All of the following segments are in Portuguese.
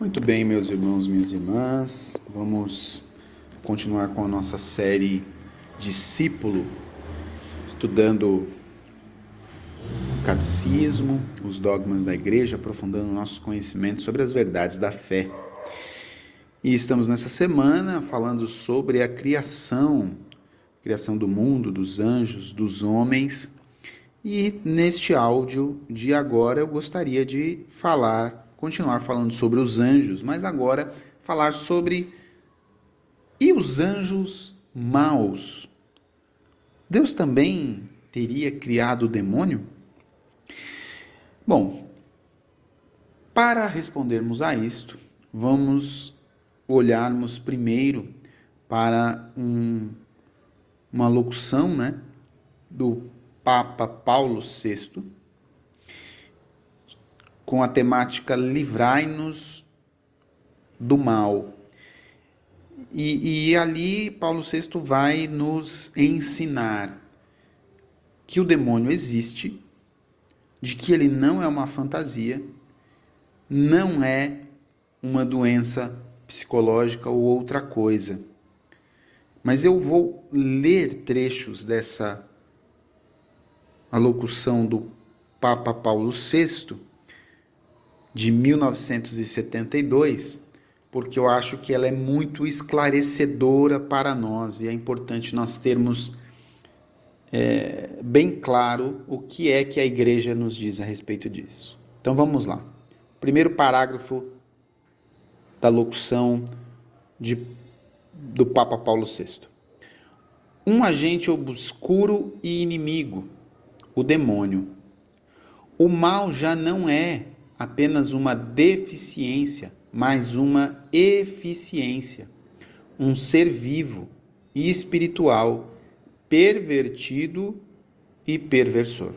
Muito bem, meus irmãos, minhas irmãs, vamos continuar com a nossa série Discípulo, estudando o catecismo, os dogmas da igreja, aprofundando nosso conhecimento sobre as verdades da fé. E estamos nessa semana falando sobre a criação, criação do mundo, dos anjos, dos homens. E neste áudio de agora eu gostaria de falar continuar falando sobre os anjos, mas agora falar sobre e os anjos maus. Deus também teria criado o demônio? Bom, para respondermos a isto, vamos olharmos primeiro para um, uma locução né, do Papa Paulo VI, com a temática Livrai-nos do mal. E, e, ali Paulo VI vai nos ensinar que o demônio existe, de que ele não é uma fantasia, não é uma doença psicológica ou outra coisa. Mas eu vou ler trechos dessa alocução do Papa Paulo VI de 1972, porque eu acho que ela é muito esclarecedora para nós e é importante nós termos é, bem claro o que é que a igreja nos diz a respeito disso. Então vamos lá. Primeiro parágrafo da locução de, do Papa Paulo VI. Um agente obscuro e inimigo, o demônio. O mal já não é apenas uma deficiência, mas uma eficiência. Um ser vivo e espiritual, pervertido e perversor.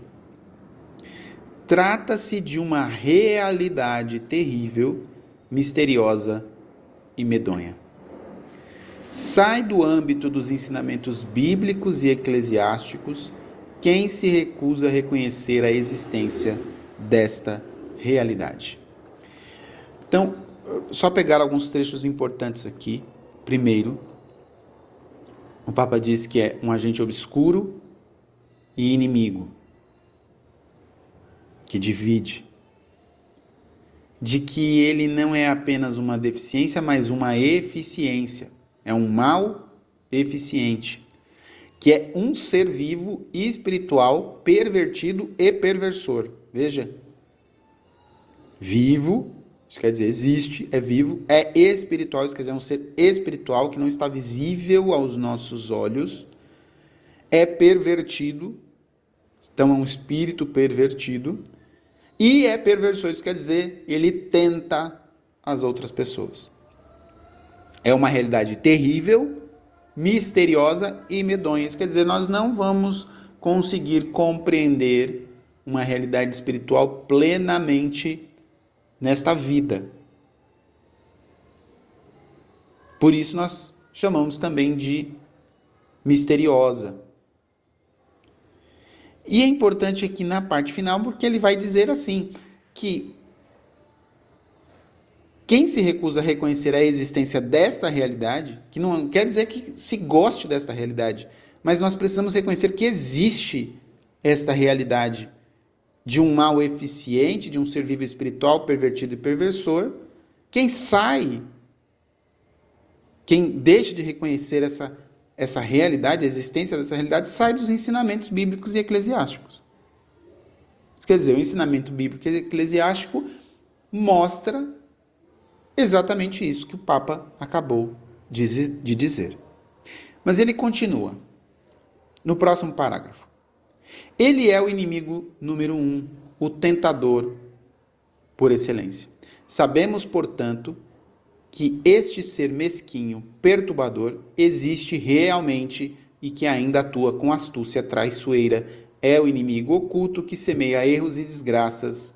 Trata-se de uma realidade terrível, misteriosa e medonha. Sai do âmbito dos ensinamentos bíblicos e eclesiásticos quem se recusa a reconhecer a existência desta realidade. Então, só pegar alguns trechos importantes aqui. Primeiro, o Papa diz que é um agente obscuro e inimigo, que divide. De que ele não é apenas uma deficiência, mas uma eficiência. É um mal eficiente, que é um ser vivo espiritual pervertido e perversor. Veja, vivo, isso quer dizer existe, é vivo, é espiritual, isso quer dizer é um ser espiritual que não está visível aos nossos olhos, é pervertido, então é um espírito pervertido, e é perversor, isso quer dizer ele tenta as outras pessoas. É uma realidade terrível, misteriosa e medonha. Isso quer dizer, nós não vamos conseguir compreender uma realidade espiritual plenamente nesta vida. Por isso nós chamamos também de misteriosa. E é importante aqui na parte final, porque ele vai dizer assim: que quem se recusa a reconhecer a existência desta realidade, que não quer dizer que se goste desta realidade, mas nós precisamos reconhecer que existe esta realidade de um mal eficiente, de um ser vivo espiritual pervertido e perversor, quem sai, quem deixa de reconhecer essa, essa realidade, a existência dessa realidade, sai dos ensinamentos bíblicos e eclesiásticos. Isso quer dizer, o ensinamento bíblico e eclesiástico mostra exatamente isso que o Papa acabou de dizer. Mas ele continua no próximo parágrafo. Ele é o inimigo número um, o tentador por excelência. Sabemos, portanto, que este ser mesquinho, perturbador, existe realmente e que ainda atua com astúcia traiçoeira. É o inimigo oculto que semeia erros e desgraças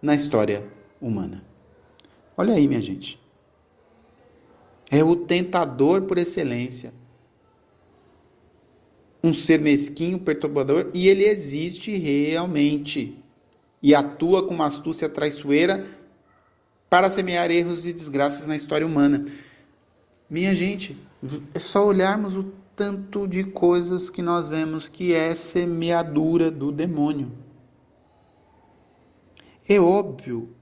na história humana. Olha aí, minha gente. É o tentador por excelência um ser mesquinho, perturbador, e ele existe realmente e atua com uma astúcia traiçoeira para semear erros e desgraças na história humana. Minha gente, é só olharmos o tanto de coisas que nós vemos que é semeadura do demônio. É óbvio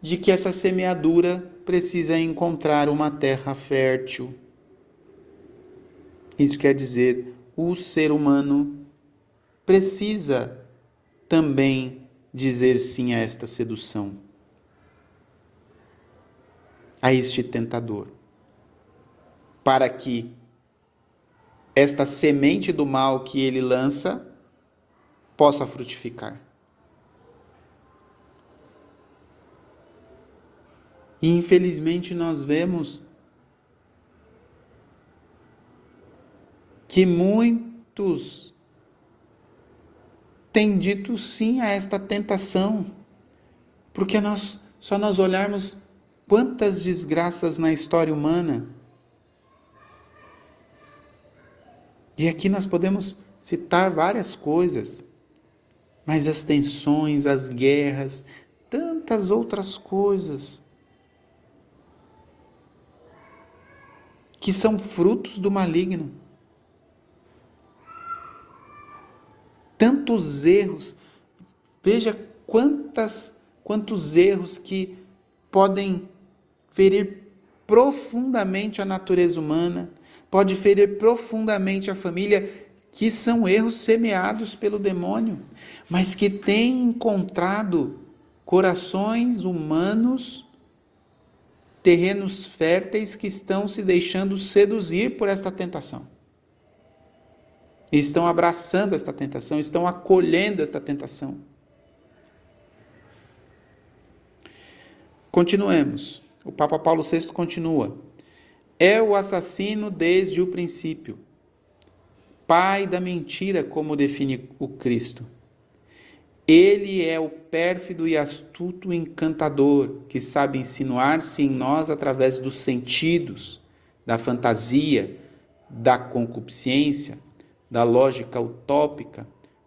de que essa semeadura precisa encontrar uma terra fértil. Isso quer dizer, o ser humano precisa também dizer sim a esta sedução, a este tentador, para que esta semente do mal que ele lança possa frutificar. E infelizmente nós vemos que muitos têm dito sim a esta tentação, porque nós só nós olharmos quantas desgraças na história humana. E aqui nós podemos citar várias coisas, mas as tensões, as guerras, tantas outras coisas que são frutos do maligno. Tantos erros, veja quantas, quantos erros que podem ferir profundamente a natureza humana, pode ferir profundamente a família, que são erros semeados pelo demônio, mas que têm encontrado corações humanos terrenos férteis que estão se deixando seduzir por esta tentação. Estão abraçando esta tentação, estão acolhendo esta tentação. Continuemos. O Papa Paulo VI continua. É o assassino desde o princípio, pai da mentira, como define o Cristo ele é o pérfido e astuto encantador que sabe insinuar-se em nós através dos sentidos, da fantasia, da concupiscência, da lógica utópica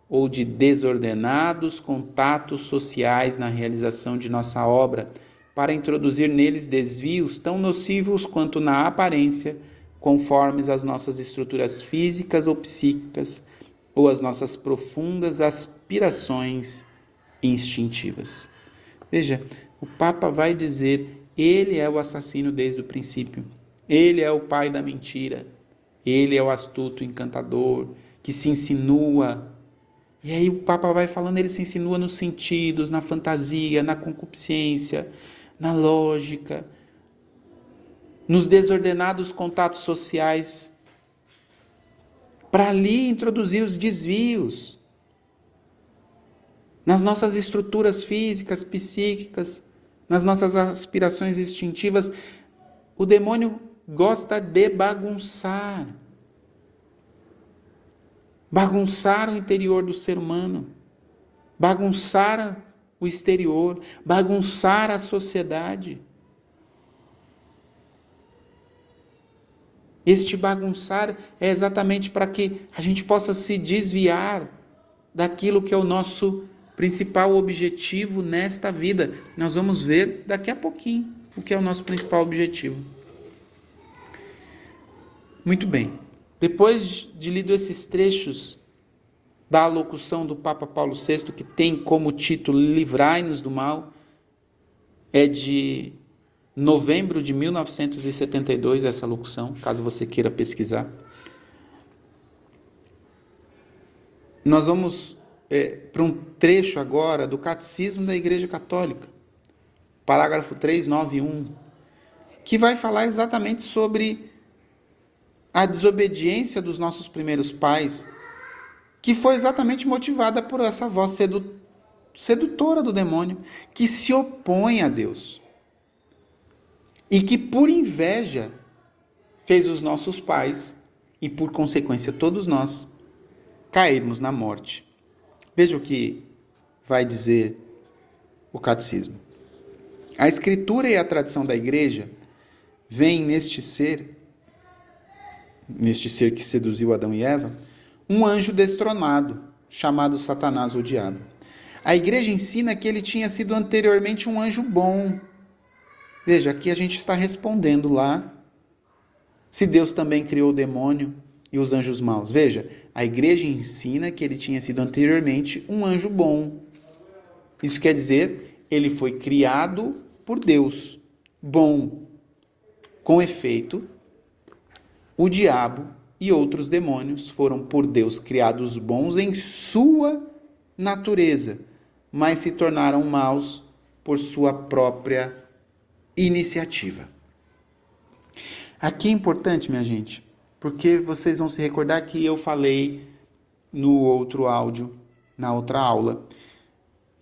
ou de desordenados contatos sociais na realização de nossa obra, para introduzir neles desvios tão nocivos quanto na aparência, conformes às nossas estruturas físicas ou psíquicas ou as nossas profundas aspirações instintivas. Veja, o Papa vai dizer: ele é o assassino desde o princípio, ele é o pai da mentira, ele é o astuto encantador que se insinua. E aí o Papa vai falando, ele se insinua nos sentidos, na fantasia, na concupiscência, na lógica, nos desordenados contatos sociais para ali introduzir os desvios nas nossas estruturas físicas, psíquicas, nas nossas aspirações instintivas. O demônio gosta de bagunçar. Bagunçar o interior do ser humano, bagunçar o exterior, bagunçar a sociedade. Este bagunçar é exatamente para que a gente possa se desviar daquilo que é o nosso principal objetivo nesta vida. Nós vamos ver daqui a pouquinho o que é o nosso principal objetivo. Muito bem. Depois de lido esses trechos da alocução do Papa Paulo VI, que tem como título Livrai-nos do Mal, é de novembro de 1972, essa locução, caso você queira pesquisar. Nós vamos é, para um trecho agora do Catecismo da Igreja Católica, parágrafo 391, que vai falar exatamente sobre a desobediência dos nossos primeiros pais, que foi exatamente motivada por essa voz sedutora do demônio, que se opõe a Deus e que por inveja fez os nossos pais e por consequência todos nós cairmos na morte. Veja o que vai dizer o catecismo. A escritura e a tradição da igreja veem neste ser, neste ser que seduziu Adão e Eva, um anjo destronado, chamado Satanás ou Diabo. A igreja ensina que ele tinha sido anteriormente um anjo bom. Veja, aqui a gente está respondendo lá se Deus também criou o demônio e os anjos maus. Veja, a igreja ensina que ele tinha sido anteriormente um anjo bom. Isso quer dizer, ele foi criado por Deus, bom. Com efeito, o diabo e outros demônios foram por Deus criados bons em sua natureza, mas se tornaram maus por sua própria iniciativa. Aqui é importante, minha gente, porque vocês vão se recordar que eu falei no outro áudio, na outra aula,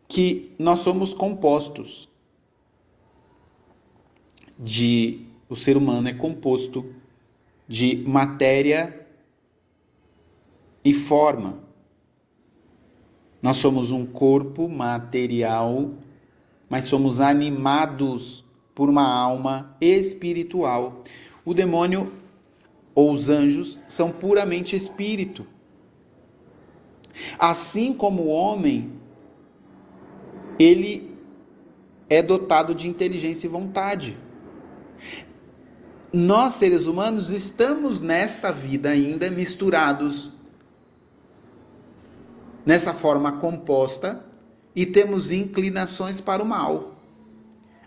que nós somos compostos de o ser humano é composto de matéria e forma. Nós somos um corpo material, mas somos animados por uma alma espiritual. O demônio ou os anjos são puramente espírito. Assim como o homem, ele é dotado de inteligência e vontade nós seres humanos estamos nesta vida ainda misturados nessa forma composta e temos inclinações para o mal,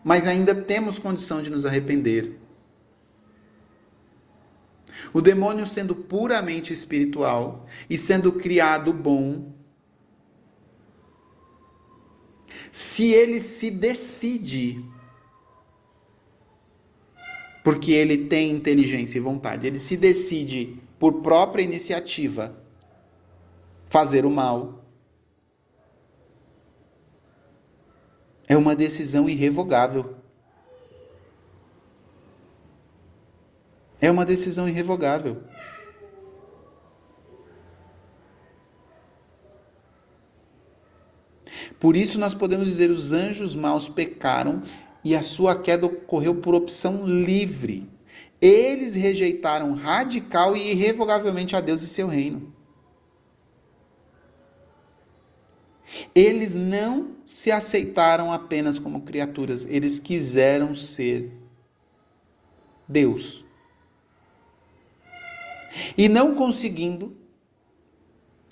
mas ainda temos condição de nos arrepender. O demônio, sendo puramente espiritual e sendo criado bom, se ele se decide porque ele tem inteligência e vontade. Ele se decide por própria iniciativa fazer o mal. É uma decisão irrevogável. É uma decisão irrevogável. Por isso nós podemos dizer os anjos maus pecaram e a sua queda ocorreu por opção livre. Eles rejeitaram radical e irrevogavelmente a Deus e seu reino. Eles não se aceitaram apenas como criaturas, eles quiseram ser Deus. E não conseguindo,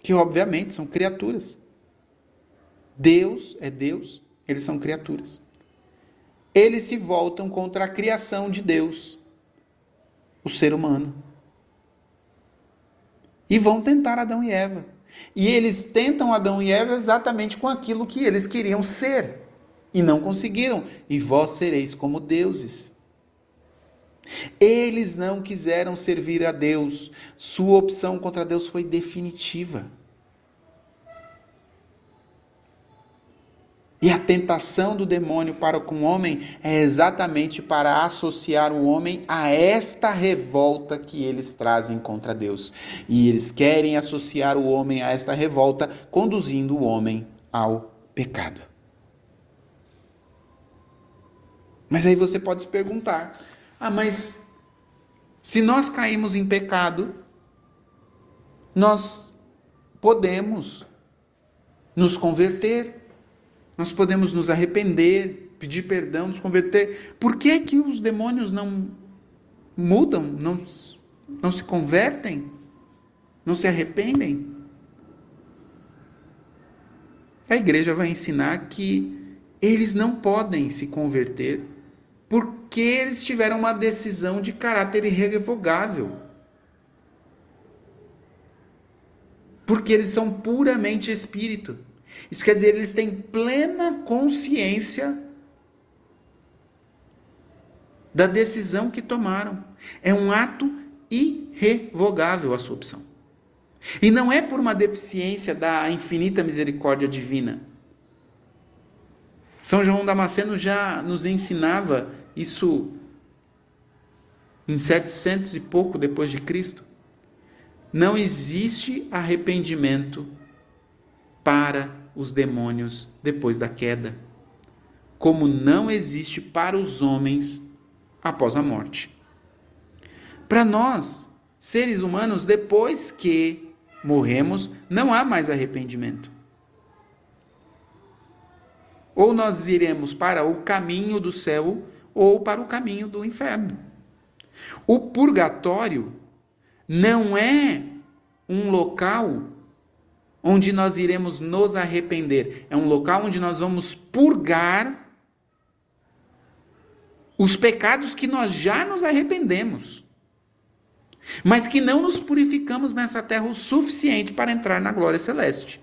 que obviamente são criaturas. Deus é Deus, eles são criaturas eles se voltam contra a criação de Deus, o ser humano. E vão tentar Adão e Eva. E eles tentam Adão e Eva exatamente com aquilo que eles queriam ser. E não conseguiram. E vós sereis como deuses. Eles não quiseram servir a Deus. Sua opção contra Deus foi definitiva. E a tentação do demônio para com o homem é exatamente para associar o homem a esta revolta que eles trazem contra Deus. E eles querem associar o homem a esta revolta, conduzindo o homem ao pecado. Mas aí você pode se perguntar: ah, mas se nós caímos em pecado, nós podemos nos converter nós podemos nos arrepender, pedir perdão, nos converter. Por que, que os demônios não mudam, não, não se convertem, não se arrependem? A igreja vai ensinar que eles não podem se converter porque eles tiveram uma decisão de caráter irrevogável. Porque eles são puramente espírito. Isso quer dizer, eles têm plena consciência da decisão que tomaram. É um ato irrevogável a sua opção. E não é por uma deficiência da infinita misericórdia divina. São João Damasceno já nos ensinava isso em 700 e pouco depois de Cristo. Não existe arrependimento para os demônios depois da queda, como não existe para os homens após a morte. Para nós, seres humanos, depois que morremos, não há mais arrependimento. Ou nós iremos para o caminho do céu ou para o caminho do inferno. O purgatório não é um local onde nós iremos nos arrepender, é um local onde nós vamos purgar os pecados que nós já nos arrependemos, mas que não nos purificamos nessa terra o suficiente para entrar na glória celeste.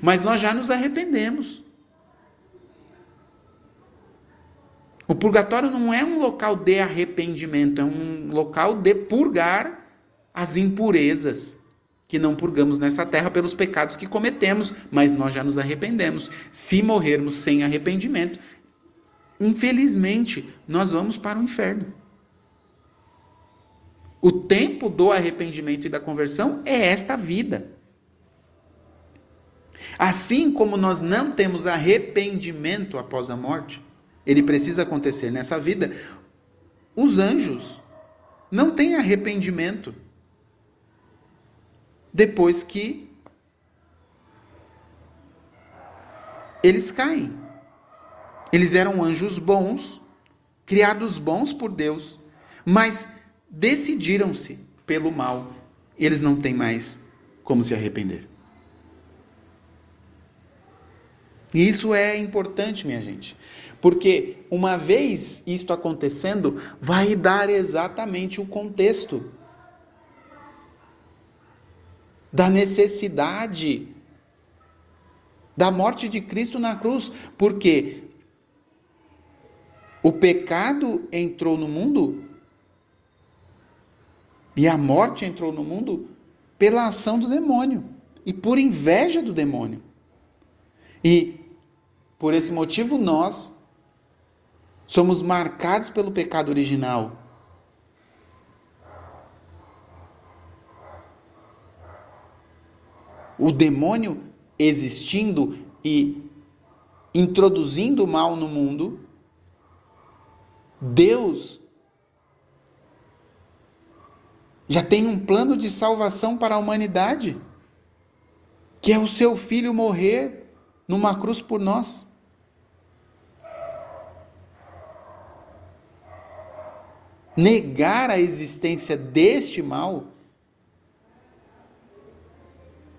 Mas nós já nos arrependemos. O purgatório não é um local de arrependimento, é um local de purgar as impurezas que não purgamos nessa terra pelos pecados que cometemos, mas nós já nos arrependemos. Se morrermos sem arrependimento, infelizmente, nós vamos para o inferno. O tempo do arrependimento e da conversão é esta vida. Assim como nós não temos arrependimento após a morte, ele precisa acontecer nessa vida. Os anjos não têm arrependimento depois que eles caem. Eles eram anjos bons, criados bons por Deus, mas decidiram-se pelo mal. Eles não têm mais como se arrepender. E isso é importante, minha gente, porque uma vez isto acontecendo, vai dar exatamente o contexto da necessidade da morte de Cristo na cruz, porque o pecado entrou no mundo e a morte entrou no mundo pela ação do demônio e por inveja do demônio. E por esse motivo nós somos marcados pelo pecado original. O demônio existindo e introduzindo o mal no mundo, Deus já tem um plano de salvação para a humanidade, que é o seu filho morrer numa cruz por nós. negar a existência deste mal,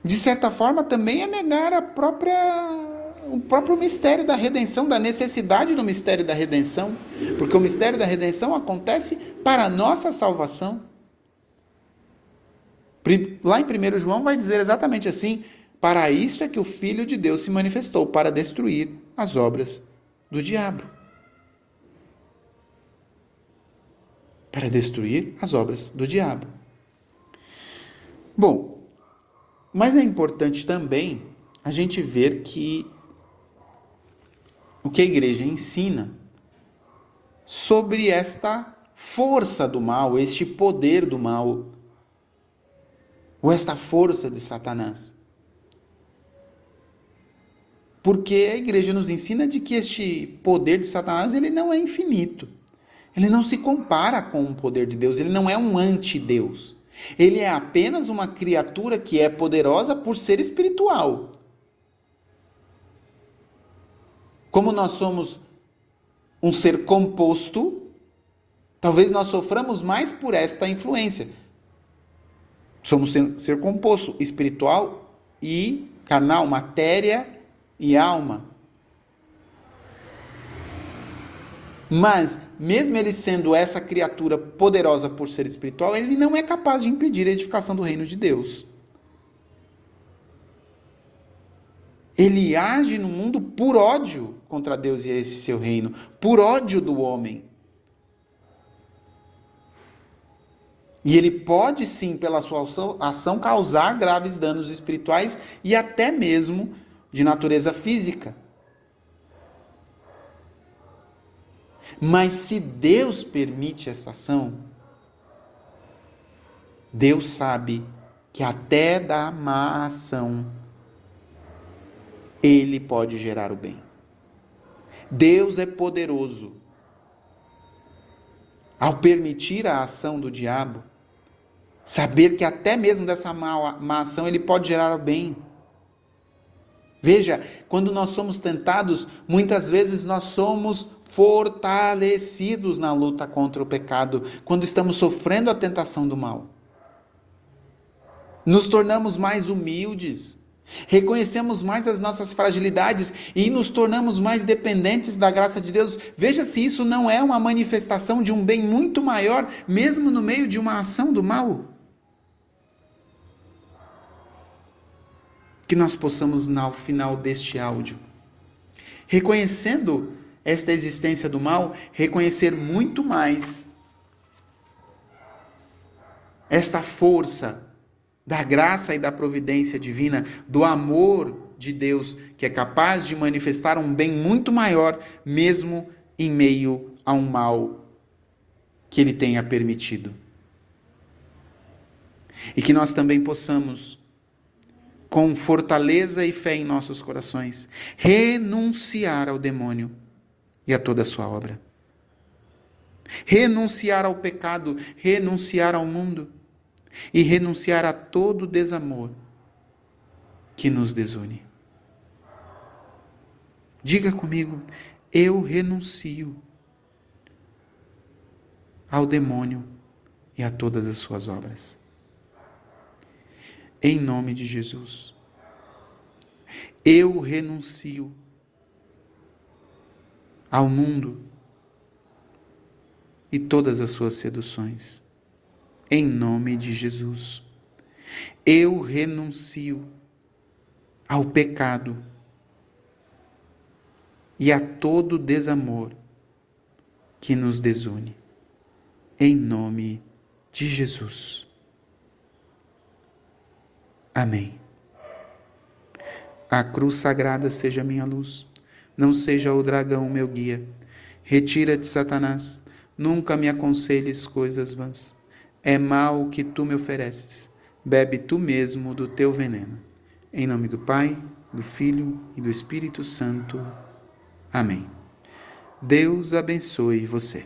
de certa forma também é negar a própria o próprio mistério da redenção, da necessidade do mistério da redenção, porque o mistério da redenção acontece para a nossa salvação. Lá em 1 João vai dizer exatamente assim: para isto é que o Filho de Deus se manifestou, para destruir as obras do diabo. para destruir as obras do diabo. Bom, mas é importante também a gente ver que o que a igreja ensina sobre esta força do mal, este poder do mal, ou esta força de Satanás. Porque a igreja nos ensina de que este poder de Satanás ele não é infinito. Ele não se compara com o poder de Deus, ele não é um anti-Deus. Ele é apenas uma criatura que é poderosa por ser espiritual. Como nós somos um ser composto, talvez nós soframos mais por esta influência. Somos ser, ser composto espiritual e carnal, matéria e alma. Mas, mesmo ele sendo essa criatura poderosa por ser espiritual, ele não é capaz de impedir a edificação do reino de Deus. Ele age no mundo por ódio contra Deus e esse seu reino, por ódio do homem. E ele pode sim, pela sua ação, causar graves danos espirituais e até mesmo de natureza física. Mas se Deus permite essa ação, Deus sabe que até da má ação ele pode gerar o bem. Deus é poderoso. Ao permitir a ação do diabo, saber que até mesmo dessa má, má ação ele pode gerar o bem. Veja, quando nós somos tentados, muitas vezes nós somos fortalecidos na luta contra o pecado, quando estamos sofrendo a tentação do mal. Nos tornamos mais humildes, reconhecemos mais as nossas fragilidades e nos tornamos mais dependentes da graça de Deus. Veja se isso não é uma manifestação de um bem muito maior, mesmo no meio de uma ação do mal. que nós possamos, no final deste áudio, reconhecendo esta existência do mal, reconhecer muito mais esta força da graça e da providência divina, do amor de Deus, que é capaz de manifestar um bem muito maior, mesmo em meio a um mal que Ele tenha permitido. E que nós também possamos com fortaleza e fé em nossos corações, renunciar ao demônio e a toda a sua obra. Renunciar ao pecado, renunciar ao mundo e renunciar a todo desamor que nos desune. Diga comigo, eu renuncio ao demônio e a todas as suas obras em nome de Jesus. Eu renuncio ao mundo e todas as suas seduções, em nome de Jesus. Eu renuncio ao pecado e a todo desamor que nos desune, em nome de Jesus. Amém. A cruz sagrada seja minha luz, não seja o dragão meu guia. Retira-te, Satanás, nunca me aconselhes coisas vãs. É mal o que tu me ofereces, bebe tu mesmo do teu veneno. Em nome do Pai, do Filho e do Espírito Santo. Amém. Deus abençoe você.